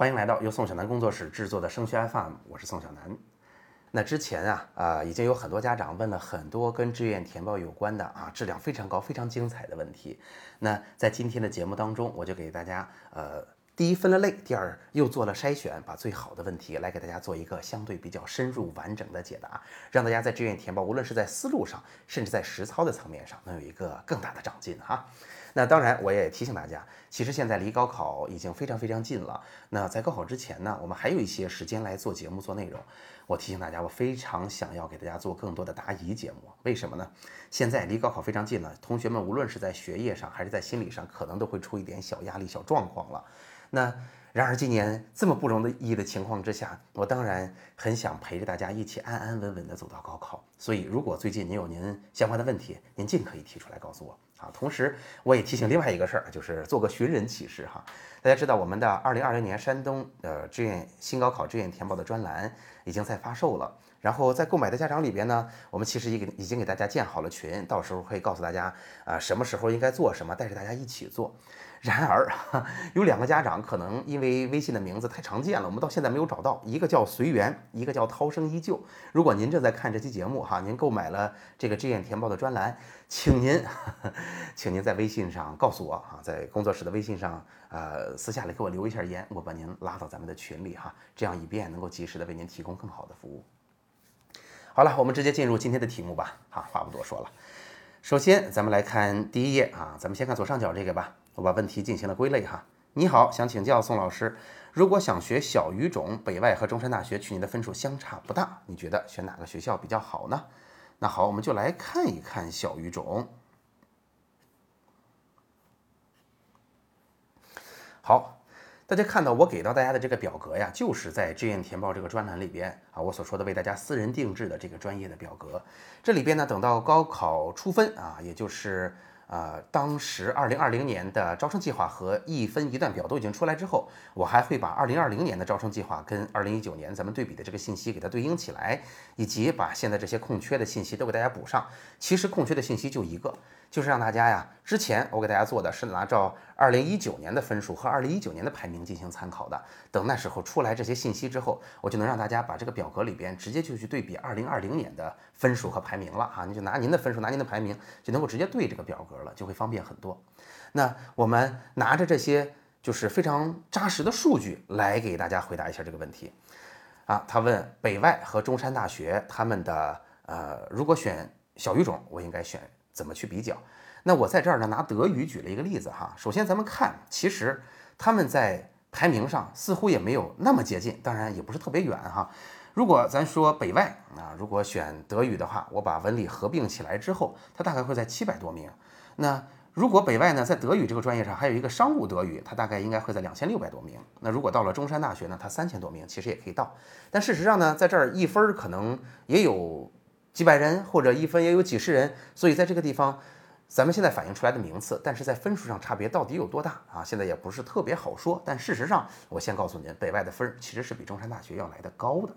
欢迎来到由宋小南工作室制作的升学 FM，我是宋小南。那之前啊，呃，已经有很多家长问了很多跟志愿填报有关的啊，质量非常高、非常精彩的问题。那在今天的节目当中，我就给大家呃，第一分了类，第二又做了筛选，把最好的问题来给大家做一个相对比较深入完整的解答，让大家在志愿填报，无论是在思路上，甚至在实操的层面上，能有一个更大的长进哈。那当然，我也提醒大家，其实现在离高考已经非常非常近了。那在高考之前呢，我们还有一些时间来做节目、做内容。我提醒大家，我非常想要给大家做更多的答疑节目。为什么呢？现在离高考非常近了，同学们无论是在学业上还是在心理上，可能都会出一点小压力、小状况了。那然而今年这么不容易的情况之下，我当然很想陪着大家一起安安稳稳地走到高考。所以，如果最近您有您相关的问题，您尽可以提出来告诉我。啊，同时我也提醒另外一个事儿，就是做个寻人启事哈。大家知道我们的二零二零年山东呃志愿新高考志愿填报的专栏已经在发售了，然后在购买的家长里边呢，我们其实已给已经给大家建好了群，到时候会告诉大家啊什么时候应该做什么，带着大家一起做。然而，有两个家长可能因为微信的名字太常见了，我们到现在没有找到。一个叫随缘，一个叫涛声依旧。如果您正在看这期节目哈，您购买了这个志愿填报的专栏，请您，请您在微信上告诉我哈，在工作室的微信上，呃，私下里给我留一下言，我把您拉到咱们的群里哈，这样以便能够及时的为您提供更好的服务。好了，我们直接进入今天的题目吧。哈，话不多说了，首先咱们来看第一页啊，咱们先看左上角这个吧。我把问题进行了归类哈。你好，想请教宋老师，如果想学小语种，北外和中山大学去年的分数相差不大，你觉得选哪个学校比较好呢？那好，我们就来看一看小语种。好，大家看到我给到大家的这个表格呀，就是在志愿填报这个专栏里边啊，我所说的为大家私人定制的这个专业的表格。这里边呢，等到高考出分啊，也就是。呃，当时二零二零年的招生计划和一分一段表都已经出来之后，我还会把二零二零年的招生计划跟二零一九年咱们对比的这个信息给它对应起来，以及把现在这些空缺的信息都给大家补上。其实空缺的信息就一个。就是让大家呀，之前我给大家做的是拿照二零一九年的分数和二零一九年的排名进行参考的。等那时候出来这些信息之后，我就能让大家把这个表格里边直接就去对比二零二零年的分数和排名了哈。你就拿您的分数，拿您的排名，就能够直接对这个表格了，就会方便很多。那我们拿着这些就是非常扎实的数据来给大家回答一下这个问题啊。他问北外和中山大学他们的呃，如果选小语种，我应该选。怎么去比较？那我在这儿呢，拿德语举了一个例子哈。首先咱们看，其实他们在排名上似乎也没有那么接近，当然也不是特别远哈。如果咱说北外啊，如果选德语的话，我把文理合并起来之后，它大概会在七百多名。那如果北外呢，在德语这个专业上还有一个商务德语，它大概应该会在两千六百多名。那如果到了中山大学呢，它三千多名，其实也可以到。但事实上呢，在这儿一分可能也有。几百人或者一分也有几十人，所以在这个地方，咱们现在反映出来的名次，但是在分数上差别到底有多大啊？现在也不是特别好说。但事实上，我先告诉您，北外的分其实是比中山大学要来的高的。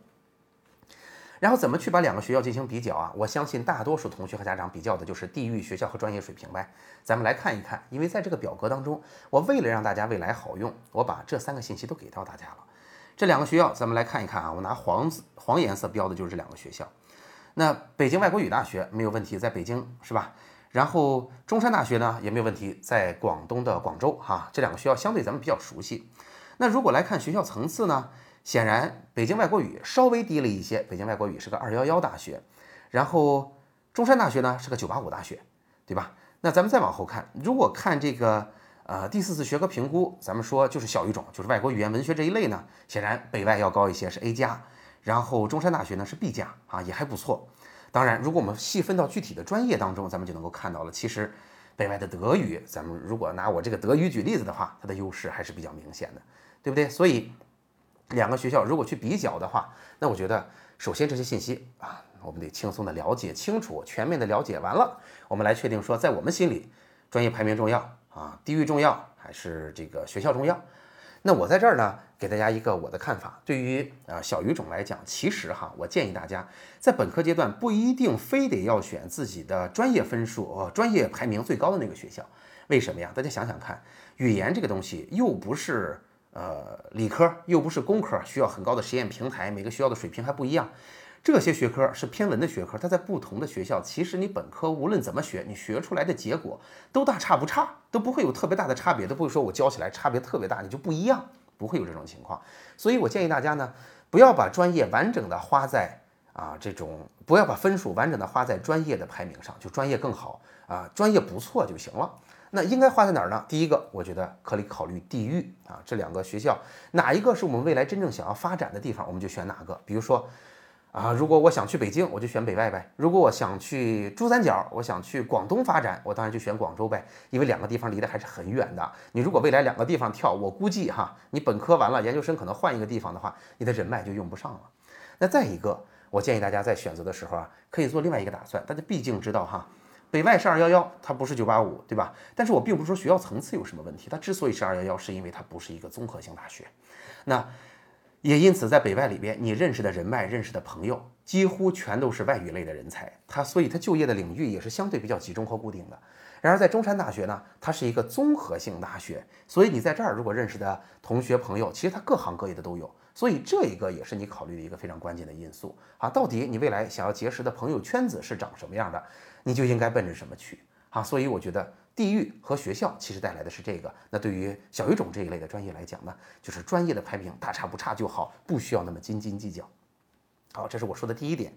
然后怎么去把两个学校进行比较啊？我相信大多数同学和家长比较的就是地域、学校和专业水平呗。咱们来看一看，因为在这个表格当中，我为了让大家未来好用，我把这三个信息都给到大家了。这两个学校，咱们来看一看啊。我拿黄字黄颜色标的就是这两个学校。那北京外国语大学没有问题，在北京是吧？然后中山大学呢也没有问题，在广东的广州哈。这两个学校相对咱们比较熟悉。那如果来看学校层次呢，显然北京外国语稍微低了一些，北京外国语是个二幺幺大学，然后中山大学呢是个九八五大学，对吧？那咱们再往后看，如果看这个呃第四次学科评估，咱们说就是小语种，就是外国语言文学这一类呢，显然北外要高一些，是 A 加。然后中山大学呢是 B 加啊，也还不错。当然，如果我们细分到具体的专业当中，咱们就能够看到了，其实北外的德语，咱们如果拿我这个德语举例子的话，它的优势还是比较明显的，对不对？所以两个学校如果去比较的话，那我觉得首先这些信息啊，我们得轻松的了解清楚，全面的了解完了，我们来确定说，在我们心里，专业排名重要啊，地域重要还是这个学校重要？那我在这儿呢，给大家一个我的看法。对于啊小语种来讲，其实哈，我建议大家在本科阶段不一定非得要选自己的专业分数、呃专业排名最高的那个学校。为什么呀？大家想想看，语言这个东西又不是呃理科，又不是工科，需要很高的实验平台，每个学校的水平还不一样。这些学科是偏文的学科，它在不同的学校，其实你本科无论怎么学，你学出来的结果都大差不差，都不会有特别大的差别，都不会说我教起来差别特别大，你就不一样，不会有这种情况。所以我建议大家呢，不要把专业完整的花在啊这种，不要把分数完整的花在专业的排名上，就专业更好啊，专业不错就行了。那应该花在哪儿呢？第一个，我觉得可以考虑地域啊，这两个学校哪一个是我们未来真正想要发展的地方，我们就选哪个。比如说。啊，如果我想去北京，我就选北外呗；如果我想去珠三角，我想去广东发展，我当然就选广州呗。因为两个地方离得还是很远的。你如果未来两个地方跳，我估计哈，你本科完了，研究生可能换一个地方的话，你的人脉就用不上了。那再一个，我建议大家在选择的时候啊，可以做另外一个打算。大家毕竟知道哈，北外是二幺幺，它不是九八五，对吧？但是我并不是说学校层次有什么问题，它之所以是二幺幺，是因为它不是一个综合性大学。那。也因此，在北外里边，你认识的人脉、认识的朋友，几乎全都是外语类的人才。他所以，他就业的领域也是相对比较集中和固定的。然而，在中山大学呢，它是一个综合性大学，所以你在这儿如果认识的同学朋友，其实他各行各业的都有。所以，这一个也是你考虑的一个非常关键的因素啊。到底你未来想要结识的朋友圈子是长什么样的，你就应该奔着什么去啊。所以，我觉得。地域和学校其实带来的是这个，那对于小语种这一类的专业来讲呢，就是专业的排名大差不差就好，不需要那么斤斤计较。好，这是我说的第一点。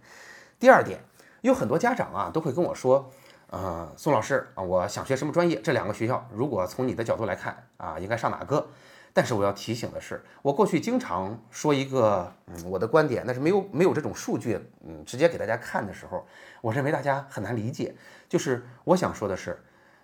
第二点，有很多家长啊都会跟我说，呃，宋老师啊，我想学什么专业？这两个学校，如果从你的角度来看啊，应该上哪个？但是我要提醒的是，我过去经常说一个，嗯，我的观点，但是没有没有这种数据，嗯，直接给大家看的时候，我认为大家很难理解。就是我想说的是。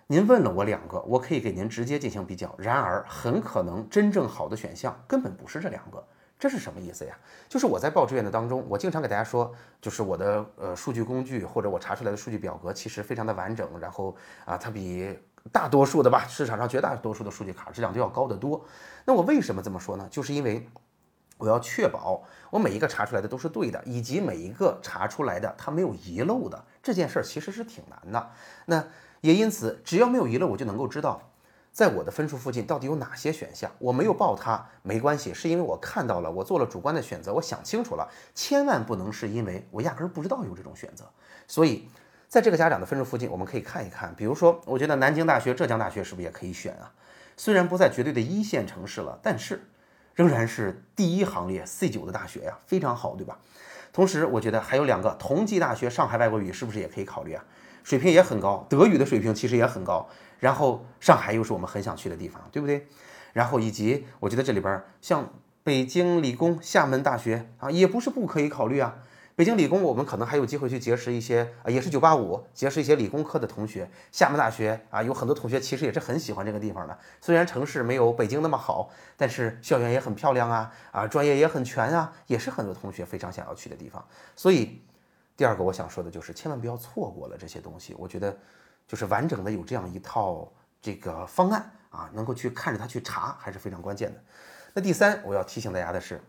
您问了我两个，我可以给您直接进行比较。然而，很可能真正好的选项根本不是这两个，这是什么意思呀？就是我在报志愿的当中，我经常给大家说，就是我的呃数据工具或者我查出来的数据表格其实非常的完整，然后啊，它比大多数的吧，市场上绝大多数的数据卡质量都要高得多。那我为什么这么说呢？就是因为我要确保我每一个查出来的都是对的，以及每一个查出来的它没有遗漏的。这件事儿其实是挺难的。那也因此，只要没有遗漏，我就能够知道，在我的分数附近到底有哪些选项。我没有报它没关系，是因为我看到了，我做了主观的选择，我想清楚了。千万不能是因为我压根儿不知道有这种选择。所以，在这个家长的分数附近，我们可以看一看。比如说，我觉得南京大学、浙江大学是不是也可以选啊？虽然不在绝对的一线城市了，但是仍然是第一行列 C 九的大学呀，非常好，对吧？同时，我觉得还有两个同济大学、上海外国语是不是也可以考虑啊？水平也很高，德语的水平其实也很高。然后上海又是我们很想去的地方，对不对？然后以及我觉得这里边像北京理工、厦门大学啊，也不是不可以考虑啊。北京理工我们可能还有机会去结识一些啊，也是九八五，结识一些理工科的同学。厦门大学啊，有很多同学其实也是很喜欢这个地方的。虽然城市没有北京那么好，但是校园也很漂亮啊，啊，专业也很全啊，也是很多同学非常想要去的地方。所以。第二个我想说的就是，千万不要错过了这些东西。我觉得，就是完整的有这样一套这个方案啊，能够去看着他去查，还是非常关键的。那第三，我要提醒大家的是，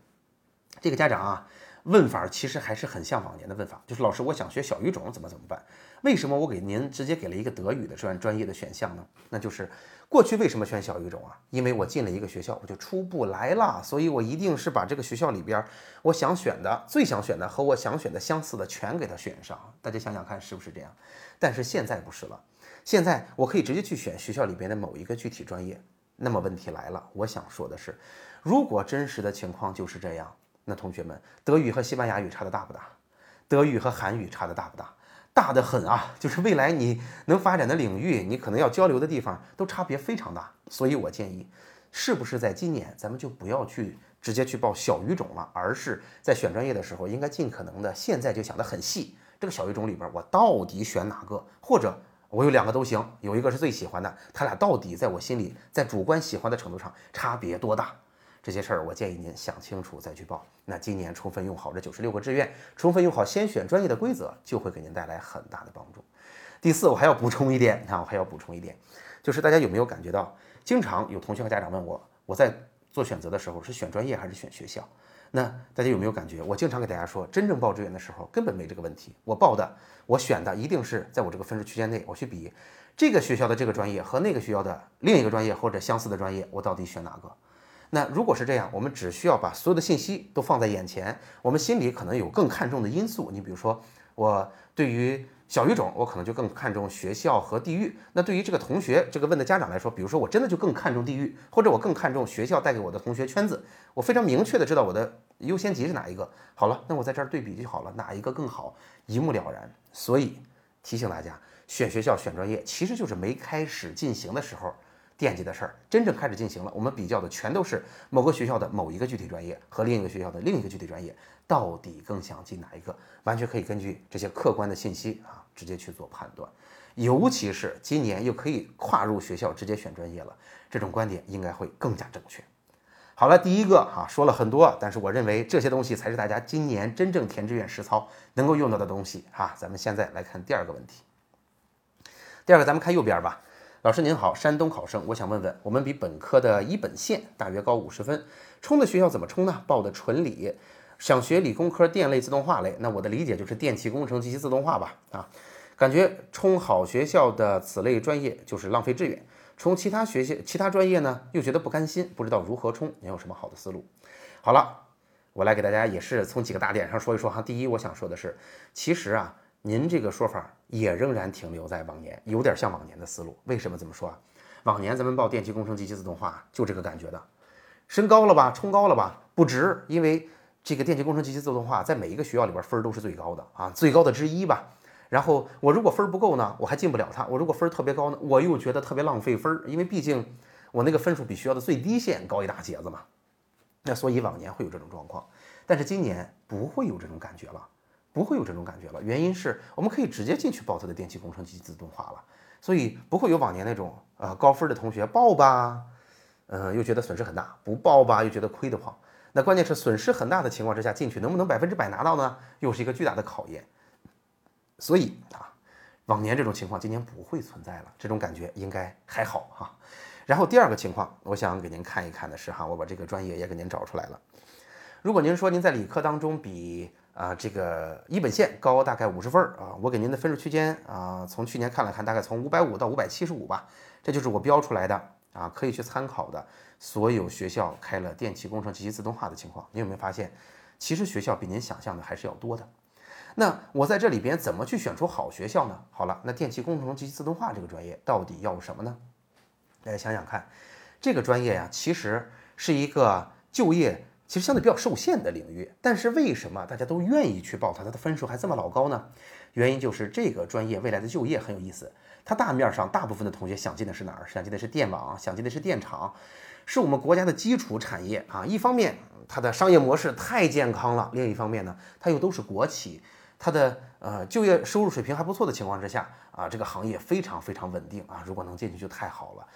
这个家长啊，问法其实还是很像往年的问法，就是老师，我想学小语种，怎么怎么办？为什么我给您直接给了一个德语的专专业的选项呢？那就是过去为什么选小语种啊？因为我进了一个学校，我就出不来了，所以我一定是把这个学校里边我想选的、最想选的和我想选的相似的全给它选上。大家想想看是不是这样？但是现在不是了，现在我可以直接去选学校里边的某一个具体专业。那么问题来了，我想说的是，如果真实的情况就是这样，那同学们，德语和西班牙语差的大不大？德语和韩语差的大不大？大的很啊，就是未来你能发展的领域，你可能要交流的地方都差别非常大。所以我建议，是不是在今年咱们就不要去直接去报小语种了，而是在选专业的时候，应该尽可能的现在就想得很细。这个小语种里边，我到底选哪个？或者我有两个都行，有一个是最喜欢的，他俩到底在我心里，在主观喜欢的程度上差别多大？这些事儿，我建议您想清楚再去报。那今年充分用好这九十六个志愿，充分用好先选专业的规则，就会给您带来很大的帮助。第四，我还要补充一点啊，我还要补充一点，就是大家有没有感觉到，经常有同学和家长问我，我在做选择的时候是选专业还是选学校？那大家有没有感觉，我经常给大家说，真正报志愿的时候根本没这个问题，我报的，我选的一定是在我这个分数区间内，我去比这个学校的这个专业和那个学校的另一个专业或者相似的专业，我到底选哪个？那如果是这样，我们只需要把所有的信息都放在眼前，我们心里可能有更看重的因素。你比如说，我对于小语种，我可能就更看重学校和地域。那对于这个同学，这个问的家长来说，比如说我真的就更看重地域，或者我更看重学校带给我的同学圈子，我非常明确的知道我的优先级是哪一个。好了，那我在这儿对比就好了，哪一个更好，一目了然。所以提醒大家，选学校、选专业，其实就是没开始进行的时候。惦记的事儿真正开始进行了，我们比较的全都是某个学校的某一个具体专业和另一个学校的另一个具体专业，到底更想进哪一个？完全可以根据这些客观的信息啊，直接去做判断。尤其是今年又可以跨入学校直接选专业了，这种观点应该会更加正确。好了，第一个哈说了很多，但是我认为这些东西才是大家今年真正填志愿实操能够用到的东西哈。咱们现在来看第二个问题。第二个，咱们看右边吧。老师您好，山东考生，我想问问，我们比本科的一本线大约高五十分，冲的学校怎么冲呢？报的纯理，想学理工科电类自动化类，那我的理解就是电气工程及其自动化吧？啊，感觉冲好学校的此类专业就是浪费志愿，冲其他学校其他专业呢又觉得不甘心，不知道如何冲，您有什么好的思路？好了，我来给大家也是从几个大点上说一说哈。第一，我想说的是，其实啊。您这个说法也仍然停留在往年，有点像往年的思路。为什么这么说啊？往年咱们报电气工程及其自动化就这个感觉的，升高了吧，冲高了吧，不值，因为这个电气工程及其自动化在每一个学校里边分都是最高的啊，最高的之一吧。然后我如果分不够呢，我还进不了它；我如果分特别高呢，我又觉得特别浪费分，因为毕竟我那个分数比学校的最低线高一大截子嘛。那所以往年会有这种状况，但是今年不会有这种感觉了。不会有这种感觉了，原因是我们可以直接进去报它的电气工程及自动化了，所以不会有往年那种呃高分的同学报吧，嗯，又觉得损失很大；不报吧，又觉得亏得慌。那关键是损失很大的情况之下进去，能不能百分之百拿到呢？又是一个巨大的考验。所以啊，往年这种情况今年不会存在了，这种感觉应该还好哈。然后第二个情况，我想给您看一看的是哈，我把这个专业也给您找出来了。如果您说您在理科当中比啊，这个一本线高大概五十分啊，我给您的分数区间啊，从去年看了看，大概从五百五到五百七十五吧，这就是我标出来的啊，可以去参考的所有学校开了电气工程及其自动化的情况。你有没有发现，其实学校比您想象的还是要多的？那我在这里边怎么去选出好学校呢？好了，那电气工程及其自动化这个专业到底要什么呢？大家想想看，这个专业呀，其实是一个就业。其实相对比较受限的领域，但是为什么大家都愿意去报它？它的分数还这么老高呢？原因就是这个专业未来的就业很有意思。它大面上大部分的同学想进的是哪儿？想进的是电网，想进的是电厂，是我们国家的基础产业啊。一方面它的商业模式太健康了，另一方面呢，它又都是国企，它的呃就业收入水平还不错的情况之下啊，这个行业非常非常稳定啊。如果能进去就太好了。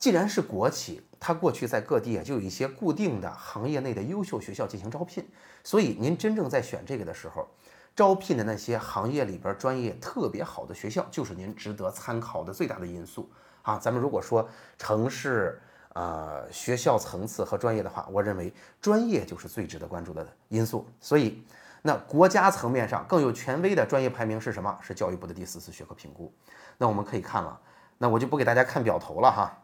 既然是国企，它过去在各地啊就有一些固定的行业内的优秀学校进行招聘，所以您真正在选这个的时候，招聘的那些行业里边专业特别好的学校，就是您值得参考的最大的因素啊。咱们如果说城市啊学校层次和专业的话，我认为专业就是最值得关注的因素。所以，那国家层面上更有权威的专业排名是什么？是教育部的第四次学科评估。那我们可以看了，那我就不给大家看表头了哈。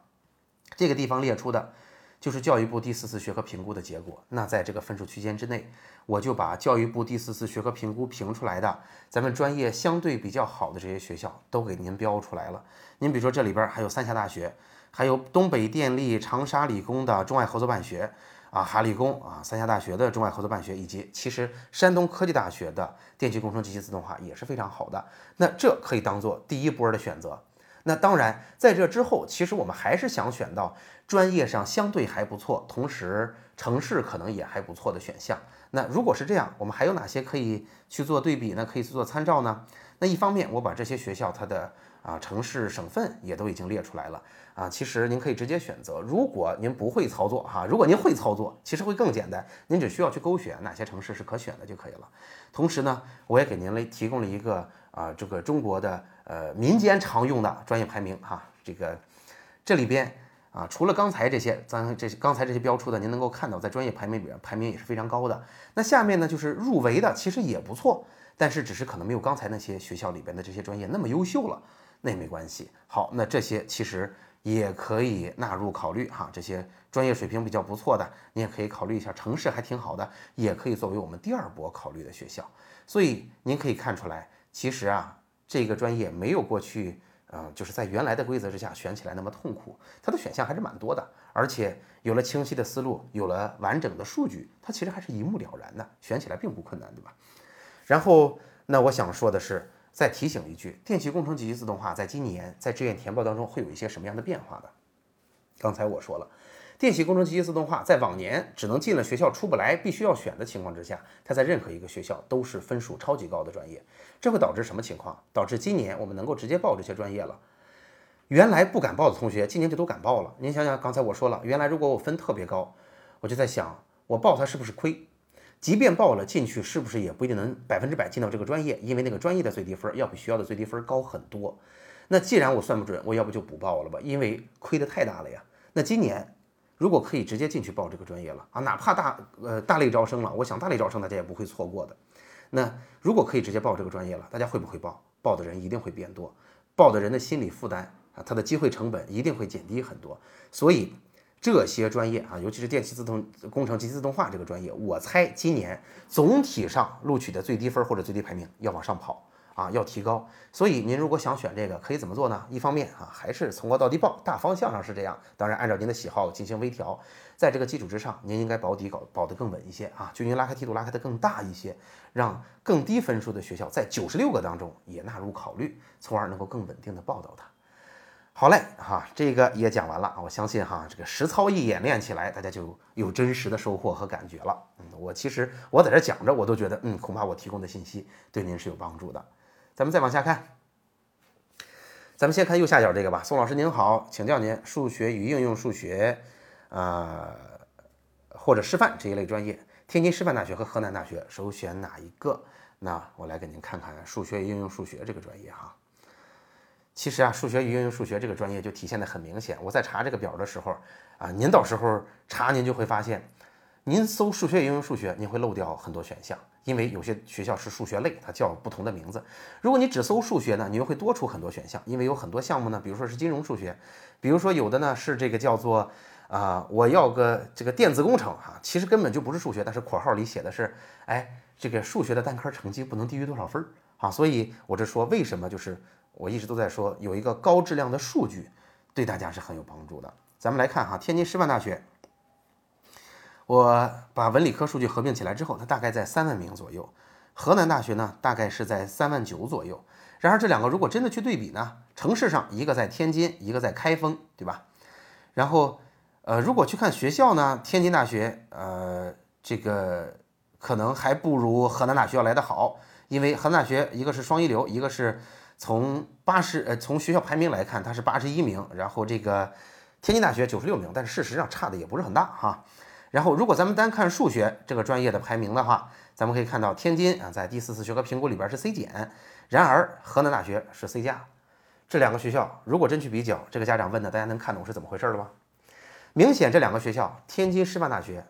这个地方列出的，就是教育部第四次学科评估的结果。那在这个分数区间之内，我就把教育部第四次学科评估评出来的咱们专业相对比较好的这些学校都给您标出来了。您比如说这里边还有三峡大学，还有东北电力、长沙理工的中外合作办学啊，哈理工啊，三峡大学的中外合作办学，以及其实山东科技大学的电气工程及其自动化也是非常好的。那这可以当做第一波的选择。那当然，在这之后，其实我们还是想选到专业上相对还不错，同时城市可能也还不错的选项。那如果是这样，我们还有哪些可以去做对比呢？可以去做参照呢？那一方面，我把这些学校它的啊城市省份也都已经列出来了啊。其实您可以直接选择。如果您不会操作哈，如果您会操作，其实会更简单。您只需要去勾选哪些城市是可选的就可以了。同时呢，我也给您了提供了一个啊这个中国的。呃，民间常用的专业排名哈，这个这里边啊，除了刚才这些，咱这刚才这些标出的，您能够看到在专业排名里边排名也是非常高的。那下面呢，就是入围的，其实也不错，但是只是可能没有刚才那些学校里边的这些专业那么优秀了，那也没关系。好，那这些其实也可以纳入考虑哈。这些专业水平比较不错的，你也可以考虑一下，城市还挺好的，也可以作为我们第二波考虑的学校。所以您可以看出来，其实啊，这个专业没有过去。呃，就是在原来的规则之下选起来那么痛苦，它的选项还是蛮多的，而且有了清晰的思路，有了完整的数据，它其实还是一目了然的，选起来并不困难，对吧？然后，那我想说的是，再提醒一句，电气工程及其自动化在今年在志愿填报当中会有一些什么样的变化的？刚才我说了。电气工程机器自动化在往年只能进了学校出不来，必须要选的情况之下，它在任何一个学校都是分数超级高的专业。这会导致什么情况？导致今年我们能够直接报这些专业了。原来不敢报的同学，今年就都敢报了。您想想，刚才我说了，原来如果我分特别高，我就在想，我报它是不是亏？即便报了进去，是不是也不一定能百分之百进到这个专业？因为那个专业的最低分要比学校的最低分高很多。那既然我算不准，我要不就不报了吧？因为亏的太大了呀。那今年。如果可以直接进去报这个专业了啊，哪怕大呃大类招生了，我想大类招生大家也不会错过的。那如果可以直接报这个专业了，大家会不会报？报的人一定会变多，报的人的心理负担啊，他的机会成本一定会减低很多。所以这些专业啊，尤其是电气自动工程及自动化这个专业，我猜今年总体上录取的最低分或者最低排名要往上跑。啊，要提高，所以您如果想选这个，可以怎么做呢？一方面啊，还是从高到低报，大方向上是这样。当然，按照您的喜好进行微调，在这个基础之上，您应该保底搞保得更稳一些啊，就您拉开梯度拉开的更大一些，让更低分数的学校在九十六个当中也纳入考虑，从而能够更稳定的报到它。好嘞，哈，这个也讲完了我相信哈，这个实操一演练起来，大家就有真实的收获和感觉了。嗯，我其实我在这讲着，我都觉得，嗯，恐怕我提供的信息对您是有帮助的。咱们再往下看，咱们先看右下角这个吧。宋老师您好，请教您数学与应用数学，呃，或者师范这一类专业，天津师范大学和河南大学首选哪一个？那我来给您看看数学与应用数学这个专业哈。其实啊，数学与应用数学这个专业就体现的很明显。我在查这个表的时候啊，您到时候查您就会发现。您搜数学与应用数学，您会漏掉很多选项，因为有些学校是数学类，它叫不同的名字。如果你只搜数学呢，你又会多出很多选项，因为有很多项目呢，比如说是金融数学，比如说有的呢是这个叫做啊，我要个这个电子工程哈，其实根本就不是数学，但是括号里写的是，哎，这个数学的单科成绩不能低于多少分儿啊，所以我这说为什么就是我一直都在说有一个高质量的数据对大家是很有帮助的。咱们来看哈，天津师范大学。我把文理科数据合并起来之后，它大概在三万名左右。河南大学呢，大概是在三万九左右。然而这两个如果真的去对比呢，城市上一个在天津，一个在开封，对吧？然后，呃，如果去看学校呢，天津大学，呃，这个可能还不如河南大学要来得好，因为河南大学一个是双一流，一个是从八十，呃，从学校排名来看，它是八十一名。然后这个天津大学九十六名，但是事实上差的也不是很大哈。然后，如果咱们单看数学这个专业的排名的话，咱们可以看到天津啊在第四次学科评估里边是 C 减，然而河南大学是 C 加。这两个学校如果真去比较，这个家长问的，大家能看懂是怎么回事了吧？明显这两个学校，天津师范大学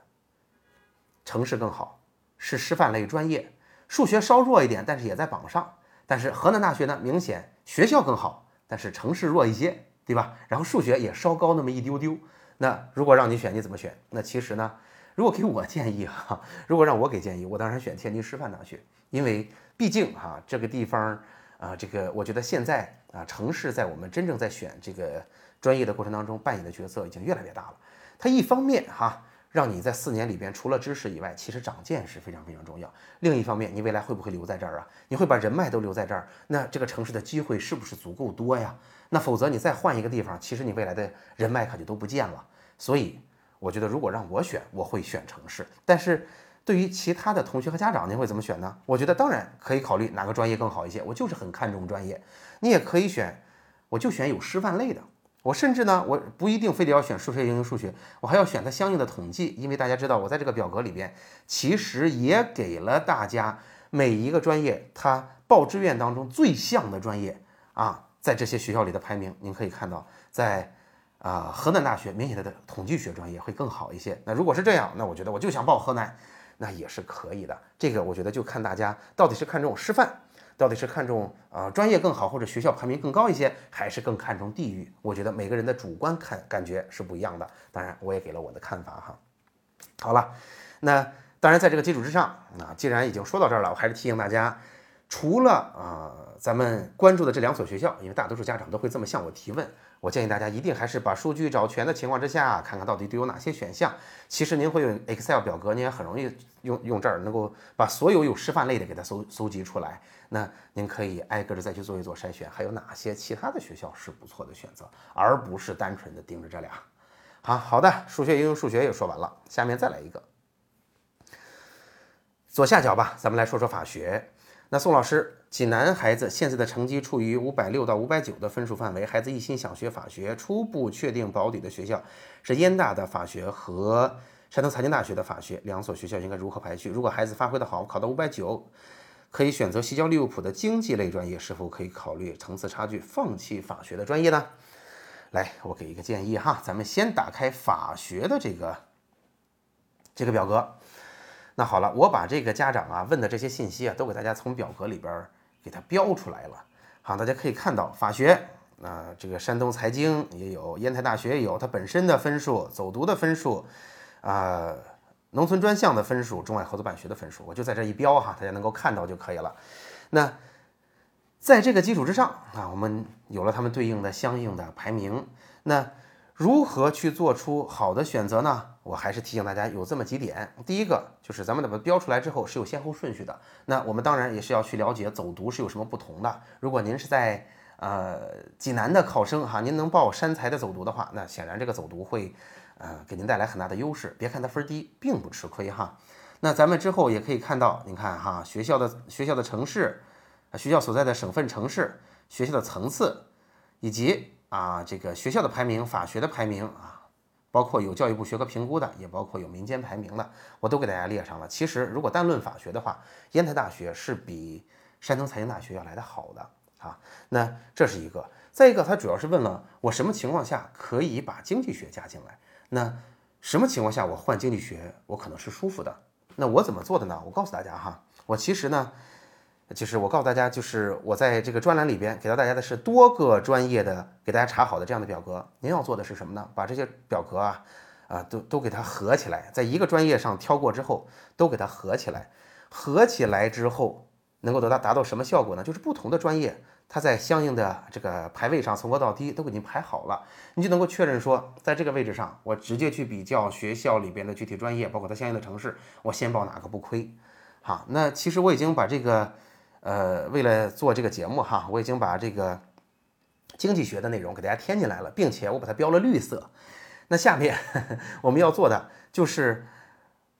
城市更好，是师范类专业，数学稍弱一点，但是也在榜上。但是河南大学呢，明显学校更好，但是城市弱一些，对吧？然后数学也稍高那么一丢丢。那如果让你选，你怎么选？那其实呢，如果给我建议哈，如果让我给建议，我当然选天津师范大学，因为毕竟哈这个地方啊，这个我觉得现在啊城市在我们真正在选这个专业的过程当中扮演的角色已经越来越大了。它一方面哈让你在四年里边除了知识以外，其实长见识非常非常重要；另一方面，你未来会不会留在这儿啊？你会把人脉都留在这儿，那这个城市的机会是不是足够多呀？那否则你再换一个地方，其实你未来的人脉可就都不见了。所以我觉得，如果让我选，我会选城市。但是对于其他的同学和家长，您会怎么选呢？我觉得当然可以考虑哪个专业更好一些。我就是很看重专业。你也可以选，我就选有师范类的。我甚至呢，我不一定非得要选数学、应用数学，我还要选它相应的统计。因为大家知道，我在这个表格里边其实也给了大家每一个专业它报志愿当中最像的专业啊。在这些学校里的排名，您可以看到，在啊河南大学明显的统计学专业会更好一些。那如果是这样，那我觉得我就想报河南，那也是可以的。这个我觉得就看大家到底是看重师范，到底是看重啊专业更好，或者学校排名更高一些，还是更看重地域？我觉得每个人的主观看感觉是不一样的。当然，我也给了我的看法哈。好了，那当然在这个基础之上，啊，既然已经说到这儿了，我还是提醒大家，除了啊咱们关注的这两所学校，因为大多数家长都会这么向我提问。我建议大家一定还是把数据找全的情况之下，看看到底都有哪些选项。其实您会用 Excel 表格，您也很容易用用这儿能够把所有有师范类的给它搜搜集出来。那您可以挨个的再去做一做筛选，还有哪些其他的学校是不错的选择，而不是单纯的盯着这俩。好好的，数学应用数学也说完了，下面再来一个左下角吧，咱们来说说法学。那宋老师。济南孩子现在的成绩处于五百六到五百九的分数范围，孩子一心想学法学，初步确定保底的学校是燕大的法学和山东财经大学的法学，两所学校应该如何排序？如果孩子发挥的好，考到五百九，可以选择西交利物浦的经济类专业，是否可以考虑层次差距放弃法学的专业呢？来，我给一个建议哈，咱们先打开法学的这个这个表格。那好了，我把这个家长啊问的这些信息啊，都给大家从表格里边。给它标出来了，好，大家可以看到法学，啊，这个山东财经也有，烟台大学也有，它本身的分数、走读的分数，啊，农村专项的分数、中外合作办学的分数，我就在这一标哈，大家能够看到就可以了。那在这个基础之上啊，我们有了他们对应的相应的排名，那。如何去做出好的选择呢？我还是提醒大家有这么几点。第一个就是咱们把它标出来之后是有先后顺序的。那我们当然也是要去了解走读是有什么不同的。如果您是在呃济南的考生哈，您能报山财的走读的话，那显然这个走读会呃给您带来很大的优势。别看它分低，并不吃亏哈。那咱们之后也可以看到，您看哈，学校的学校的城市，学校所在的省份城市，学校的层次，以及。啊，这个学校的排名，法学的排名啊，包括有教育部学科评估的，也包括有民间排名的，我都给大家列上了。其实，如果单论法学的话，烟台大学是比山东财经大学要来的好的啊。那这是一个，再一个，他主要是问了我什么情况下可以把经济学加进来？那什么情况下我换经济学我可能是舒服的？那我怎么做的呢？我告诉大家哈，我其实呢。就是我告诉大家，就是我在这个专栏里边给到大家的是多个专业的给大家查好的这样的表格。您要做的是什么呢？把这些表格啊啊都都给它合起来，在一个专业上挑过之后，都给它合起来。合起来之后能够得到达到什么效果呢？就是不同的专业，它在相应的这个排位上从高到低都给您排好了，你就能够确认说，在这个位置上，我直接去比较学校里边的具体专业，包括它相应的城市，我先报哪个不亏。好，那其实我已经把这个。呃，为了做这个节目哈，我已经把这个经济学的内容给大家添进来了，并且我把它标了绿色。那下面 我们要做的就是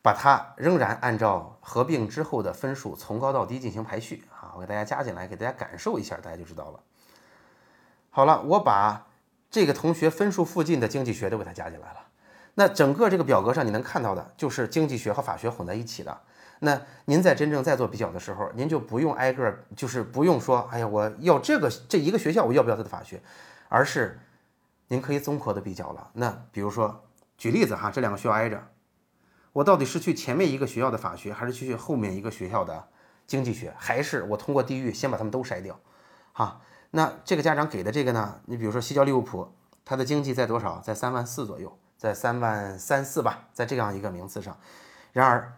把它仍然按照合并之后的分数从高到低进行排序啊，我给大家加进来，给大家感受一下，大家就知道了。好了，我把这个同学分数附近的经济学都给他加进来了。那整个这个表格上你能看到的就是经济学和法学混在一起的。那您在真正在做比较的时候，您就不用挨个，就是不用说，哎呀，我要这个这一个学校，我要不要它的法学，而是您可以综合的比较了。那比如说举例子哈，这两个学校挨着，我到底是去前面一个学校的法学，还是去后面一个学校的经济学，还是我通过地域先把他们都筛掉？哈，那这个家长给的这个呢，你比如说西交利物浦，它的经济在多少？在三万四左右，在三万三四吧，在这样一个名次上，然而。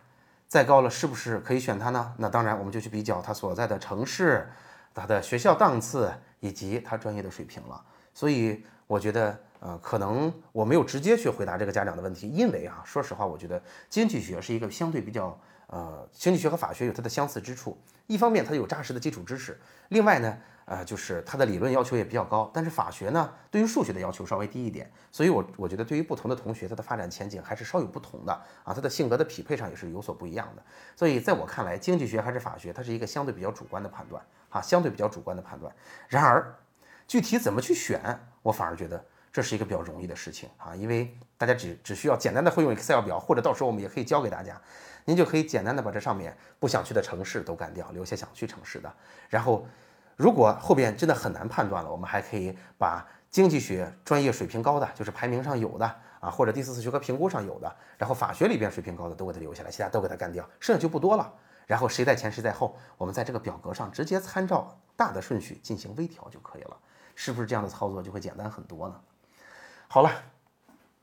再高了，是不是可以选它呢？那当然，我们就去比较它所在的城市、它的学校档次以及它专业的水平了。所以我觉得，呃，可能我没有直接去回答这个家长的问题，因为啊，说实话，我觉得经济学是一个相对比较，呃，经济学和法学有它的相似之处。一方面，它有扎实的基础知识；另外呢。呃，就是它的理论要求也比较高，但是法学呢，对于数学的要求稍微低一点，所以，我我觉得对于不同的同学，他的发展前景还是稍有不同的啊，他的性格的匹配上也是有所不一样的。所以，在我看来，经济学还是法学，它是一个相对比较主观的判断啊，相对比较主观的判断。然而，具体怎么去选，我反而觉得这是一个比较容易的事情啊，因为大家只只需要简单的会用 Excel 表，或者到时候我们也可以教给大家，您就可以简单的把这上面不想去的城市都干掉，留下想去城市的，然后。如果后边真的很难判断了，我们还可以把经济学专业水平高的，就是排名上有的啊，或者第四次学科评估上有的，然后法学里边水平高的都给它留下来，其他都给它干掉，剩下就不多了。然后谁在前谁在后，我们在这个表格上直接参照大的顺序进行微调就可以了，是不是这样的操作就会简单很多呢？好了，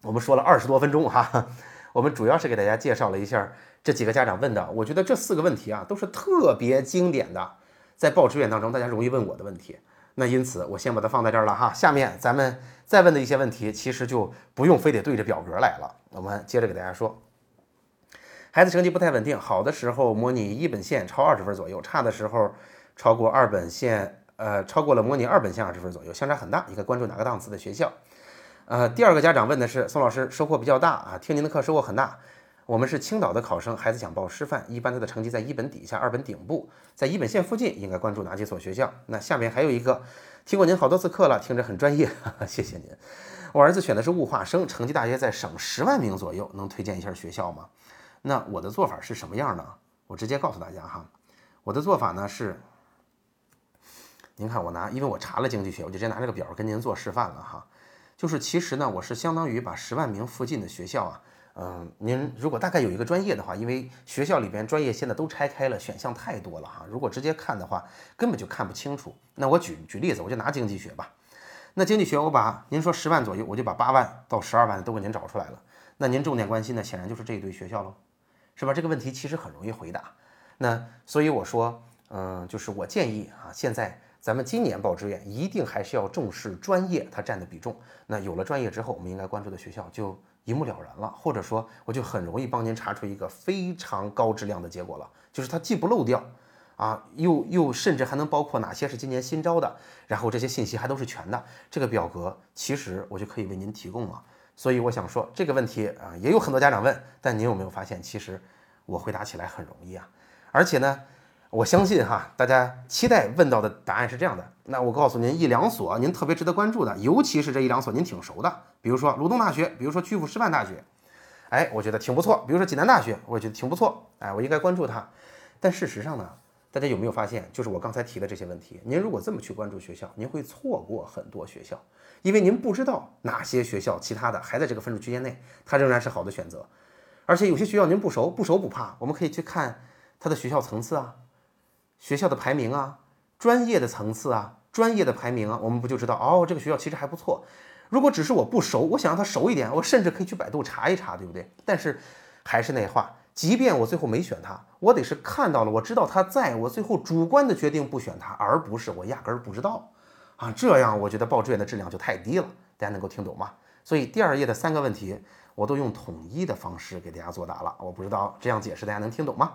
我们说了二十多分钟哈，我们主要是给大家介绍了一下这几个家长问的，我觉得这四个问题啊都是特别经典的，在报志愿当中大家容易问我的问题。那因此我先把它放在这儿了哈，下面咱们再问的一些问题，其实就不用非得对着表格来了。我们接着给大家说，孩子成绩不太稳定，好的时候模拟一本线超二十分左右，差的时候超过二本线，呃，超过了模拟二本线二十分左右，相差很大。应该关注哪个档次的学校？呃，第二个家长问的是宋老师收获比较大啊，听您的课收获很大。我们是青岛的考生，孩子想报师范，一般他的成绩在一本底下，二本顶部，在一本线附近，应该关注哪几所学校？那下面还有一个，听过您好多次课了，听着很专业，谢谢您。我儿子选的是物化生，成绩大约在省十万名左右，能推荐一下学校吗？那我的做法是什么样呢？我直接告诉大家哈，我的做法呢是，您看我拿，因为我查了经济学，我就直接拿这个表跟您做示范了哈。就是其实呢，我是相当于把十万名附近的学校啊。嗯，您如果大概有一个专业的话，因为学校里边专业现在都拆开了，选项太多了哈。如果直接看的话，根本就看不清楚。那我举举例子，我就拿经济学吧。那经济学，我把您说十万左右，我就把八万到十二万的都给您找出来了。那您重点关心的显然就是这一堆学校喽，是吧？这个问题其实很容易回答。那所以我说，嗯，就是我建议啊，现在咱们今年报志愿一定还是要重视专业它占的比重。那有了专业之后，我们应该关注的学校就。一目了然了，或者说我就很容易帮您查出一个非常高质量的结果了，就是它既不漏掉，啊，又又甚至还能包括哪些是今年新招的，然后这些信息还都是全的，这个表格其实我就可以为您提供了。所以我想说这个问题啊，也有很多家长问，但您有没有发现，其实我回答起来很容易啊，而且呢。我相信哈，大家期待问到的答案是这样的。那我告诉您一两所您特别值得关注的，尤其是这一两所您挺熟的，比如说鲁东大学，比如说曲阜师范大学，哎，我觉得挺不错。比如说济南大学，我觉得挺不错，哎，我应该关注它。但事实上呢，大家有没有发现，就是我刚才提的这些问题，您如果这么去关注学校，您会错过很多学校，因为您不知道哪些学校其他的还在这个分数区间内，它仍然是好的选择。而且有些学校您不熟，不熟不怕，我们可以去看它的学校层次啊。学校的排名啊，专业的层次啊，专业的排名啊，我们不就知道哦，这个学校其实还不错。如果只是我不熟，我想让他熟一点，我甚至可以去百度查一查，对不对？但是还是那话，即便我最后没选他，我得是看到了，我知道他在我最后主观的决定不选他，而不是我压根儿不知道啊。这样我觉得报志愿的质量就太低了。大家能够听懂吗？所以第二页的三个问题，我都用统一的方式给大家作答了。我不知道这样解释大家能听懂吗？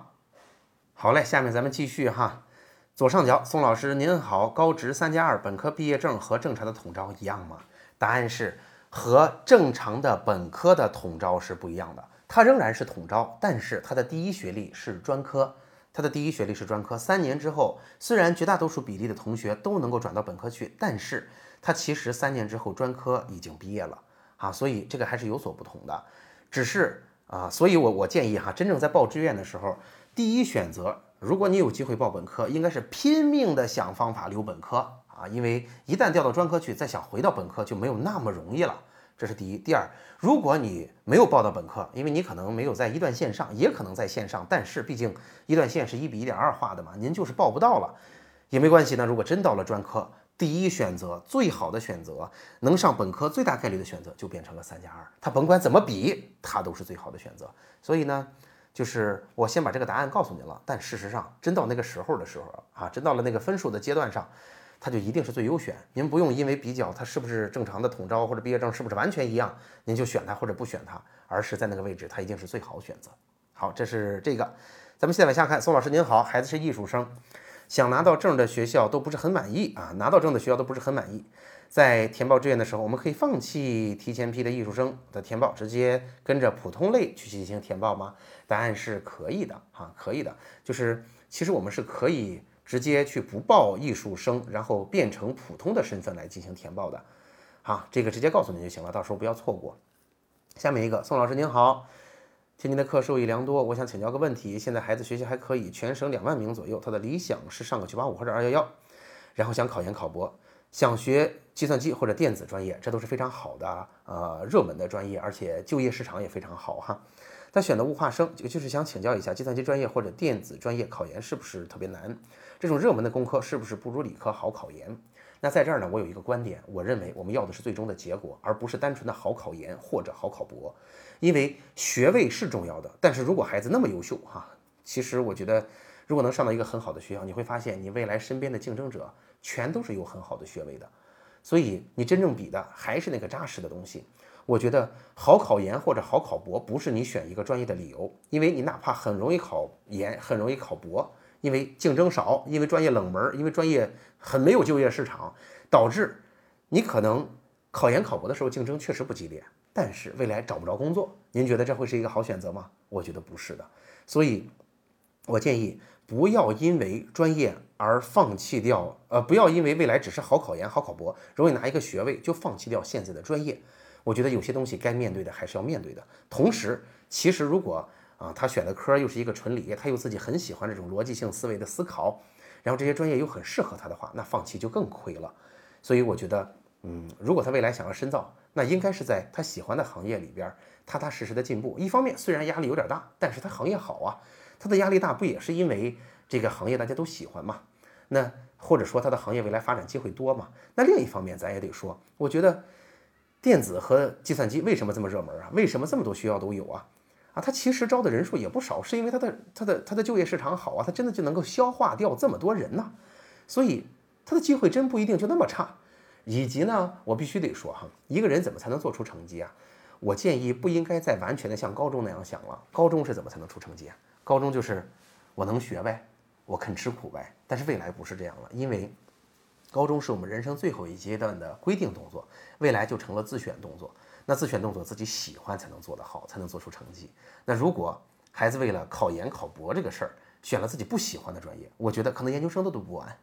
好嘞，下面咱们继续哈。左上角，宋老师您好，高职三加二本科毕业证和正常的统招一样吗？答案是和正常的本科的统招是不一样的，它仍然是统招，但是它的第一学历是专科，它的第一学历是专科。三年之后，虽然绝大多数比例的同学都能够转到本科去，但是它其实三年之后专科已经毕业了啊，所以这个还是有所不同的。只是啊，所以我我建议哈，真正在报志愿的时候。第一选择，如果你有机会报本科，应该是拼命的想方法留本科啊，因为一旦调到专科去，再想回到本科就没有那么容易了。这是第一。第二，如果你没有报到本科，因为你可能没有在一段线上，也可能在线上，但是毕竟一段线是一比一点二画的嘛，您就是报不到了，也没关系呢。如果真到了专科，第一选择最好的选择，能上本科最大概率的选择就变成了三加二，它甭管怎么比，它都是最好的选择。所以呢。就是我先把这个答案告诉您了，但事实上，真到那个时候的时候啊，真到了那个分数的阶段上，它就一定是最优选。您不用因为比较它是不是正常的统招或者毕业证是不是完全一样，您就选它或者不选它，而是在那个位置，它一定是最好选择。好，这是这个。咱们现在往下看，宋老师您好，孩子是艺术生，想拿到证的学校都不是很满意啊，拿到证的学校都不是很满意。在填报志愿的时候，我们可以放弃提前批的艺术生的填报，直接跟着普通类去进行填报吗？答案是可以的，哈，可以的。就是其实我们是可以直接去不报艺术生，然后变成普通的身份来进行填报的，好，这个直接告诉您就行了，到时候不要错过。下面一个，宋老师您好，听您的课受益良多，我想请教个问题，现在孩子学习还可以，全省两万名左右，他的理想是上个九八五或者二幺幺，然后想考研考博。想学计算机或者电子专业，这都是非常好的，呃，热门的专业，而且就业市场也非常好哈。他选的物化生，就就是想请教一下，计算机专业或者电子专业考研是不是特别难？这种热门的工科是不是不如理科好考研？那在这儿呢，我有一个观点，我认为我们要的是最终的结果，而不是单纯的好考研或者好考博。因为学位是重要的，但是如果孩子那么优秀哈，其实我觉得，如果能上到一个很好的学校，你会发现你未来身边的竞争者全都是有很好的学位的，所以你真正比的还是那个扎实的东西。我觉得好考研或者好考博不是你选一个专业的理由，因为你哪怕很容易考研，很容易考博，因为竞争少，因为专业冷门，因为专业很没有就业市场，导致你可能考研考博的时候竞争确实不激烈。但是未来找不着工作，您觉得这会是一个好选择吗？我觉得不是的，所以，我建议不要因为专业而放弃掉，呃，不要因为未来只是好考研、好考博，容易拿一个学位就放弃掉现在的专业。我觉得有些东西该面对的还是要面对的。同时，其实如果啊他选的科又是一个纯理，他又自己很喜欢这种逻辑性思维的思考，然后这些专业又很适合他的话，那放弃就更亏了。所以我觉得，嗯，如果他未来想要深造，那应该是在他喜欢的行业里边，踏踏实实的进步。一方面虽然压力有点大，但是他行业好啊。他的压力大不也是因为这个行业大家都喜欢嘛？那或者说他的行业未来发展机会多嘛？那另一方面咱也得说，我觉得电子和计算机为什么这么热门啊？为什么这么多学校都有啊？啊，他其实招的人数也不少，是因为他的他的他的就业市场好啊，他真的就能够消化掉这么多人呢？所以他的机会真不一定就那么差。以及呢，我必须得说哈，一个人怎么才能做出成绩啊？我建议不应该再完全的像高中那样想了。高中是怎么才能出成绩啊？高中就是我能学呗，我肯吃苦呗。但是未来不是这样了，因为高中是我们人生最后一阶段的规定动作，未来就成了自选动作。那自选动作自己喜欢才能做得好，才能做出成绩。那如果孩子为了考研考博这个事儿选了自己不喜欢的专业，我觉得可能研究生都读不完。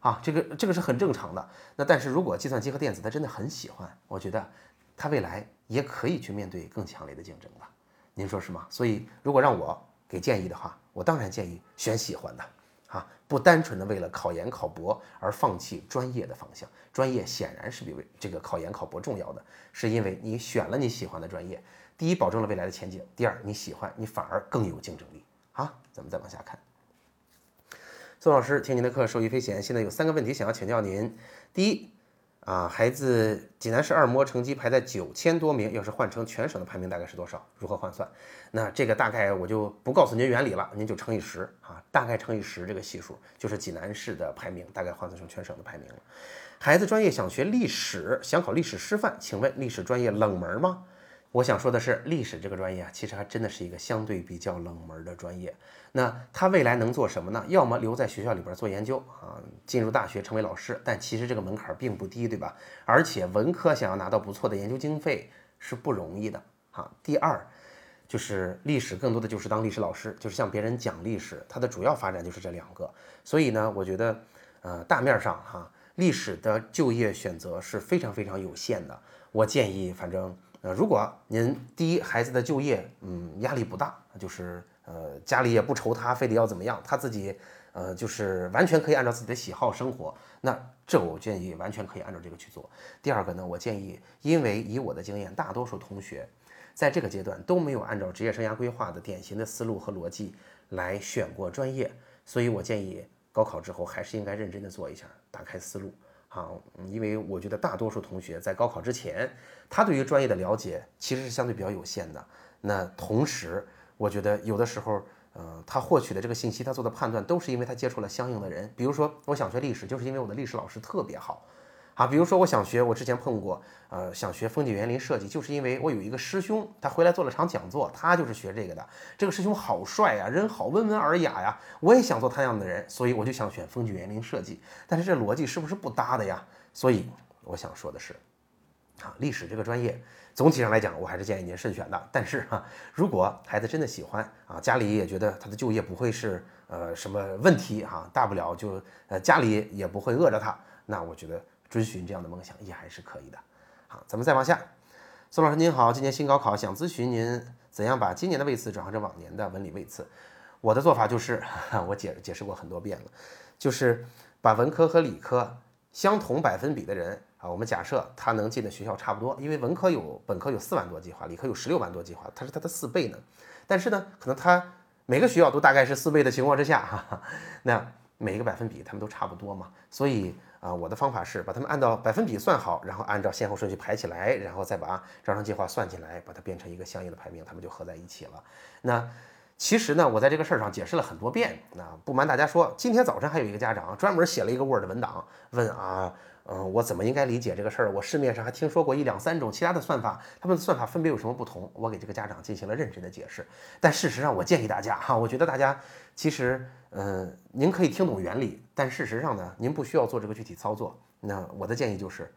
啊，这个这个是很正常的。那但是如果计算机和电子他真的很喜欢，我觉得他未来也可以去面对更强烈的竞争的。您说是吗？所以如果让我给建议的话，我当然建议选喜欢的。啊，不单纯的为了考研考博而放弃专业的方向，专业显然是比为这个考研考博重要的，是因为你选了你喜欢的专业，第一保证了未来的前景，第二你喜欢你反而更有竞争力。啊，咱们再往下看。宋老师听您的课受益匪浅，现在有三个问题想要请教您。第一，啊，孩子济南市二模成绩排在九千多名，要是换成全省的排名大概是多少？如何换算？那这个大概我就不告诉您原理了，您就乘以十啊，大概乘以十这个系数就是济南市的排名，大概换算成全省的排名了。孩子专业想学历史，想考历史师范，请问历史专业冷门吗？我想说的是，历史这个专业啊，其实还真的是一个相对比较冷门的专业。那他未来能做什么呢？要么留在学校里边做研究啊，进入大学成为老师。但其实这个门槛并不低，对吧？而且文科想要拿到不错的研究经费是不容易的啊。第二，就是历史更多的就是当历史老师，就是向别人讲历史，它的主要发展就是这两个。所以呢，我觉得，呃，大面上哈，历史的就业选择是非常非常有限的。我建议，反正。呃，如果您第一孩子的就业，嗯，压力不大，就是呃家里也不愁他非得要怎么样，他自己呃就是完全可以按照自己的喜好生活，那这我建议完全可以按照这个去做。第二个呢，我建议，因为以我的经验，大多数同学在这个阶段都没有按照职业生涯规划的典型的思路和逻辑来选过专业，所以我建议高考之后还是应该认真的做一下，打开思路。啊，因为我觉得大多数同学在高考之前，他对于专业的了解其实是相对比较有限的。那同时，我觉得有的时候，呃，他获取的这个信息，他做的判断，都是因为他接触了相应的人。比如说，我想学历史，就是因为我的历史老师特别好。啊，比如说我想学，我之前碰过，呃，想学风景园林设计，就是因为我有一个师兄，他回来做了场讲座，他就是学这个的。这个师兄好帅呀，人好温文尔雅呀，我也想做他那样的人，所以我就想选风景园林设计。但是这逻辑是不是不搭的呀？所以我想说的是，啊，历史这个专业总体上来讲，我还是建议您慎选的。但是哈，如果孩子真的喜欢啊，家里也觉得他的就业不会是呃什么问题哈，大不了就呃家里也不会饿着他，那我觉得。追寻这样的梦想也还是可以的。好，咱们再往下。宋老师您好，今年新高考，想咨询您怎样把今年的位次转换成往年的文理位次。我的做法就是，我解解释过很多遍了，就是把文科和理科相同百分比的人啊，我们假设他能进的学校差不多，因为文科有本科有四万多计划，理科有十六万多计划，它是它的四倍呢。但是呢，可能他每个学校都大概是四倍的情况之下，哈哈，那每一个百分比他们都差不多嘛。所以啊，我的方法是把他们按照百分比算好，然后按照先后顺序排起来，然后再把招生计划算进来，把它变成一个相应的排名，他们就合在一起了。那其实呢，我在这个事儿上解释了很多遍。那不瞒大家说，今天早晨还有一个家长专门写了一个 Word 文档，问啊。嗯，我怎么应该理解这个事儿？我市面上还听说过一两三种其他的算法，他们的算法分别有什么不同？我给这个家长进行了认真的解释。但事实上，我建议大家哈，我觉得大家其实，嗯，您可以听懂原理，但事实上呢，您不需要做这个具体操作。那我的建议就是，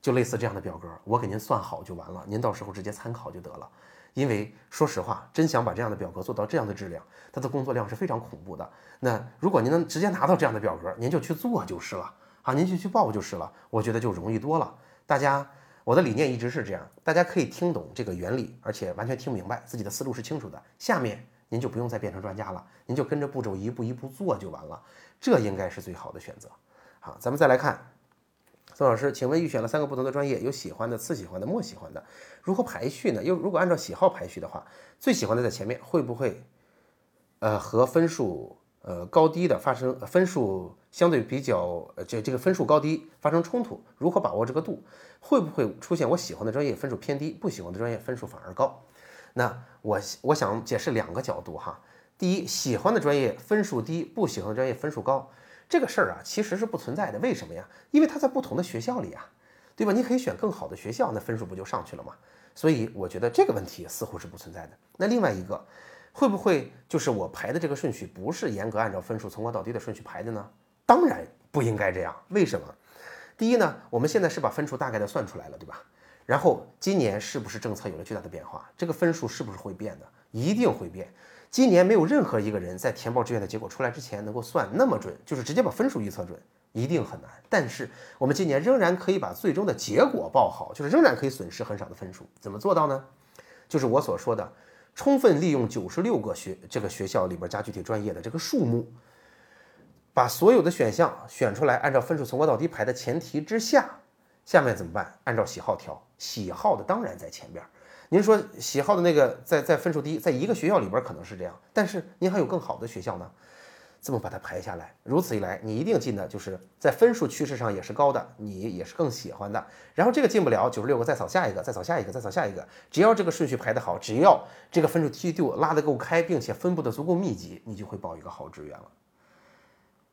就类似这样的表格，我给您算好就完了，您到时候直接参考就得了。因为说实话，真想把这样的表格做到这样的质量，它的工作量是非常恐怖的。那如果您能直接拿到这样的表格，您就去做就是了。好，您就去报就是了，我觉得就容易多了。大家，我的理念一直是这样，大家可以听懂这个原理，而且完全听明白，自己的思路是清楚的。下面您就不用再变成专家了，您就跟着步骤一步一步做就完了，这应该是最好的选择。好，咱们再来看，宋老师，请问预选了三个不同的专业，有喜欢的、次喜欢的、莫喜欢的，如何排序呢？又如果按照喜好排序的话，最喜欢的在前面，会不会呃和分数？呃，高低的发生分数相对比较，呃，这这个分数高低发生冲突，如何把握这个度？会不会出现我喜欢的专业分数偏低，不喜欢的专业分数反而高？那我我想解释两个角度哈。第一，喜欢的专业分数低，不喜欢的专业分数高，这个事儿啊其实是不存在的。为什么呀？因为它在不同的学校里啊，对吧？你可以选更好的学校，那分数不就上去了吗？所以我觉得这个问题似乎是不存在的。那另外一个。会不会就是我排的这个顺序不是严格按照分数从高到低的顺序排的呢？当然不应该这样。为什么？第一呢，我们现在是把分数大概的算出来了，对吧？然后今年是不是政策有了巨大的变化？这个分数是不是会变的？一定会变。今年没有任何一个人在填报志愿的结果出来之前能够算那么准，就是直接把分数预测准，一定很难。但是我们今年仍然可以把最终的结果报好，就是仍然可以损失很少的分数。怎么做到呢？就是我所说的。充分利用九十六个学这个学校里边加具体专业的这个数目，把所有的选项选出来，按照分数从高到低排的前提之下，下面怎么办？按照喜好调，喜好的当然在前边。您说喜好的那个在在分数低，在一个学校里边可能是这样，但是您还有更好的学校呢。这么把它排下来，如此一来，你一定进的就是在分数趋势上也是高的，你也是更喜欢的。然后这个进不了九十六个，再扫下一个，再扫下一个，再扫下一个。只要这个顺序排得好，只要这个分数梯度拉得够开，并且分布的足够密集，你就会报一个好志愿了。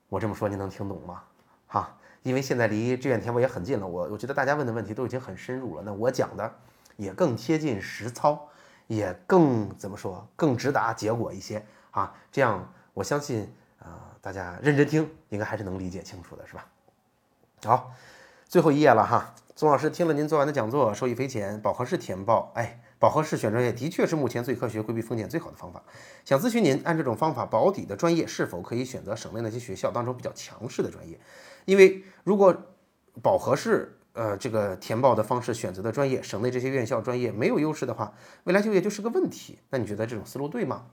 我这么说您能听懂吗？哈，因为现在离志愿填报也很近了，我我觉得大家问的问题都已经很深入了，那我讲的也更贴近实操，也更怎么说，更直达结果一些啊。这样我相信。啊，大家认真听，应该还是能理解清楚的，是吧？好，最后一页了哈。宗老师听了您昨晚的讲座，受益匪浅。饱和式填报，哎，饱和式选专业的确是目前最科学、规避风险最好的方法。想咨询您，按这种方法保底的专业，是否可以选择省内那些学校当中比较强势的专业？因为如果饱和式呃这个填报的方式选择的专业，省内这些院校专业没有优势的话，未来就业就是个问题。那你觉得这种思路对吗？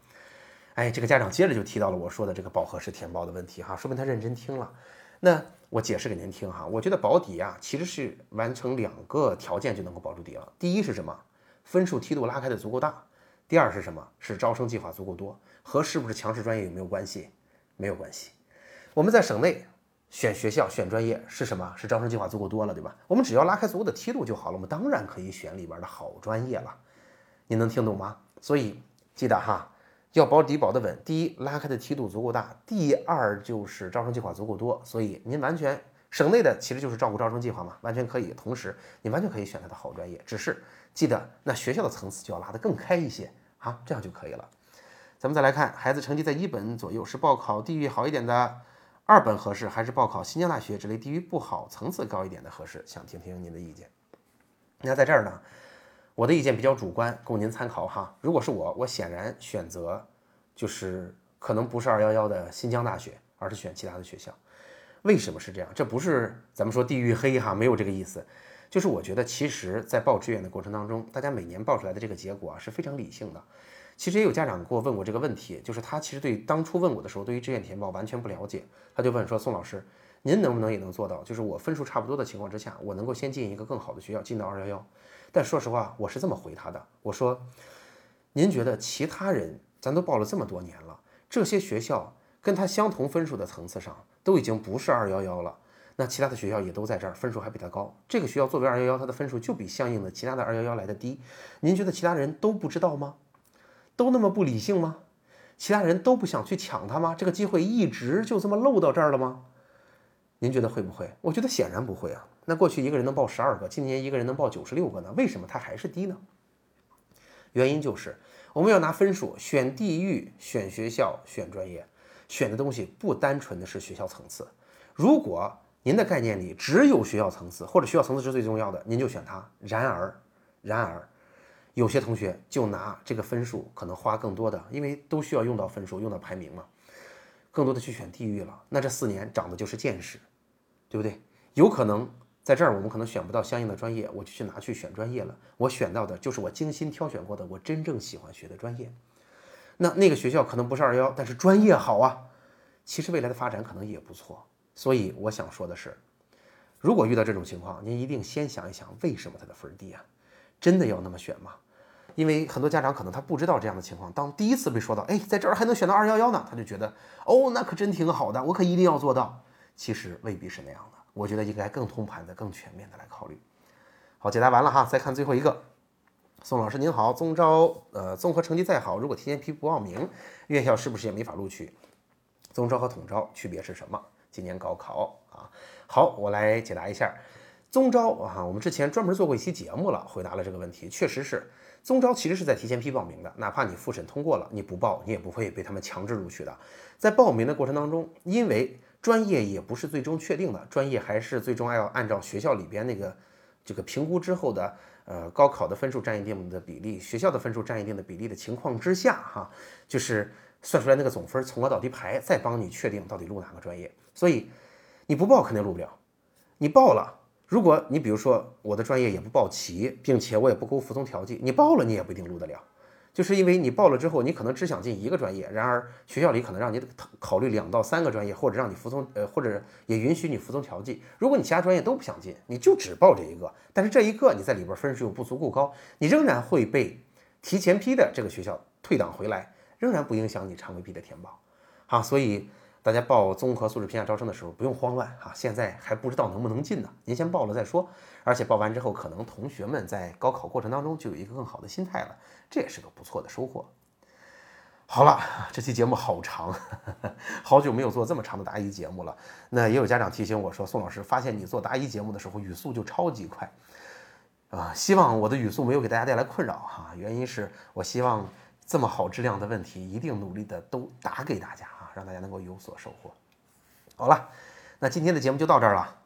哎，这个家长接着就提到了我说的这个饱和式填报的问题哈，说明他认真听了。那我解释给您听哈，我觉得保底啊，其实是完成两个条件就能够保住底了。第一是什么？分数梯度拉开的足够大。第二是什么？是招生计划足够多。和是不是强势专业有没有关系？没有关系。我们在省内选学校、选专业是什么？是招生计划足够多了，对吧？我们只要拉开足够的梯度就好了，我们当然可以选里边的好专业了。您能听懂吗？所以记得哈。要保底保得稳，第一拉开的梯度足够大，第二就是招生计划足够多，所以您完全省内的其实就是照顾招生计划嘛，完全可以。同时你完全可以选它的好专业，只是记得那学校的层次就要拉得更开一些啊，这样就可以了。咱们再来看，孩子成绩在一本左右，是报考地域好一点的二本合适，还是报考新疆大学这类地域不好、层次高一点的合适？想听听您的意见。那在这儿呢？我的意见比较主观，供您参考哈。如果是我，我显然选择就是可能不是二幺幺的新疆大学，而是选其他的学校。为什么是这样？这不是咱们说地域黑哈，没有这个意思。就是我觉得，其实，在报志愿的过程当中，大家每年报出来的这个结果啊是非常理性的。其实也有家长给我问过这个问题，就是他其实对当初问我的时候，对于志愿填报完全不了解，他就问说：宋老师。您能不能也能做到？就是我分数差不多的情况之下，我能够先进一个更好的学校，进到二幺幺。但说实话，我是这么回他的，我说，您觉得其他人，咱都报了这么多年了，这些学校跟他相同分数的层次上，都已经不是二幺幺了。那其他的学校也都在这儿，分数还比他高。这个学校作为二幺幺，它的分数就比相应的其他的二幺幺来的低。您觉得其他人都不知道吗？都那么不理性吗？其他人都不想去抢它吗？这个机会一直就这么漏到这儿了吗？您觉得会不会？我觉得显然不会啊。那过去一个人能报十二个，今年一个人能报九十六个呢？为什么它还是低呢？原因就是我们要拿分数选地域、选学校、选专业，选的东西不单纯的是学校层次。如果您的概念里只有学校层次，或者学校层次是最重要的，您就选它。然而，然而，有些同学就拿这个分数，可能花更多的，因为都需要用到分数，用到排名嘛，更多的去选地域了。那这四年长的就是见识，对不对？有可能在这儿我们可能选不到相应的专业，我就去拿去选专业了。我选到的就是我精心挑选过的，我真正喜欢学的专业。那那个学校可能不是二幺，但是专业好啊，其实未来的发展可能也不错。所以我想说的是，如果遇到这种情况，您一定先想一想，为什么他的分低啊？真的要那么选吗？因为很多家长可能他不知道这样的情况，当第一次被说到，哎，在这儿还能选到二幺幺呢，他就觉得，哦，那可真挺好的，我可一定要做到。其实未必是那样的，我觉得应该更通盘的、更全面的来考虑。好，解答完了哈，再看最后一个，宋老师您好，中招，呃，综合成绩再好，如果提前批不报名，院校是不是也没法录取？中招和统招区别是什么？今年高考啊，好，我来解答一下。中招啊，我们之前专门做过一期节目了，回答了这个问题。确实是，中招其实是在提前批报名的，哪怕你复审通过了，你不报，你也不会被他们强制录取的。在报名的过程当中，因为专业也不是最终确定的，专业还是最终要按照学校里边那个这个评估之后的呃高考的分数占一定的比例，学校的分数占一定的比例的情况之下哈，就是算出来那个总分从高到低排，再帮你确定到底录哪个专业。所以你不报肯定录不了，你报了，如果你比如说我的专业也不报齐，并且我也不够服从调剂，你报了你也不一定录得了，就是因为你报了之后，你可能只想进一个专业，然而学校里可能让你考虑两到三个专业，或者让你服从呃，或者也允许你服从调剂。如果你其他专业都不想进，你就只报这一个，但是这一个你在里边分数又不足够高，你仍然会被提前批的这个学校退档回来，仍然不影响你常规批的填报。好，所以。大家报综合素质评价招生的时候不用慌乱啊，现在还不知道能不能进呢，您先报了再说。而且报完之后，可能同学们在高考过程当中就有一个更好的心态了，这也是个不错的收获。好了，这期节目好长，好久没有做这么长的答疑节目了。那也有家长提醒我说，宋老师发现你做答疑节目的时候语速就超级快啊，希望我的语速没有给大家带来困扰哈。原因是我希望这么好质量的问题一定努力的都答给大家。让大家能够有所收获。好了，那今天的节目就到这儿了。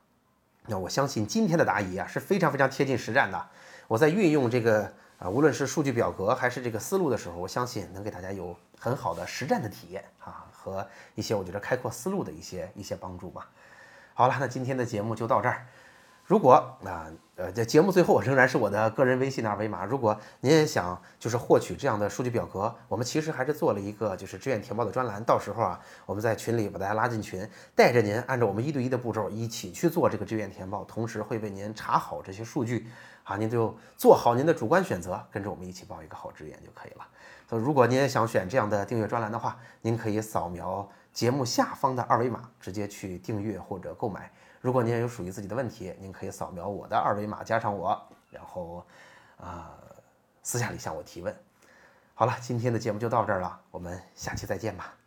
那我相信今天的答疑啊是非常非常贴近实战的。我在运用这个啊，无论是数据表格还是这个思路的时候，我相信能给大家有很好的实战的体验啊，和一些我觉得开阔思路的一些一些帮助吧。好了，那今天的节目就到这儿。如果啊，呃这节目最后仍然是我的个人微信的二维码。如果您也想就是获取这样的数据表格，我们其实还是做了一个就是志愿填报的专栏。到时候啊，我们在群里把大家拉进群，带着您按照我们一对一的步骤一起去做这个志愿填报，同时会为您查好这些数据啊，您就做好您的主观选择，跟着我们一起报一个好志愿就可以了。所以如果您也想选这样的订阅专栏的话，您可以扫描节目下方的二维码，直接去订阅或者购买。如果您也有属于自己的问题，您可以扫描我的二维码加上我，然后啊私下里向我提问。好了，今天的节目就到这儿了，我们下期再见吧。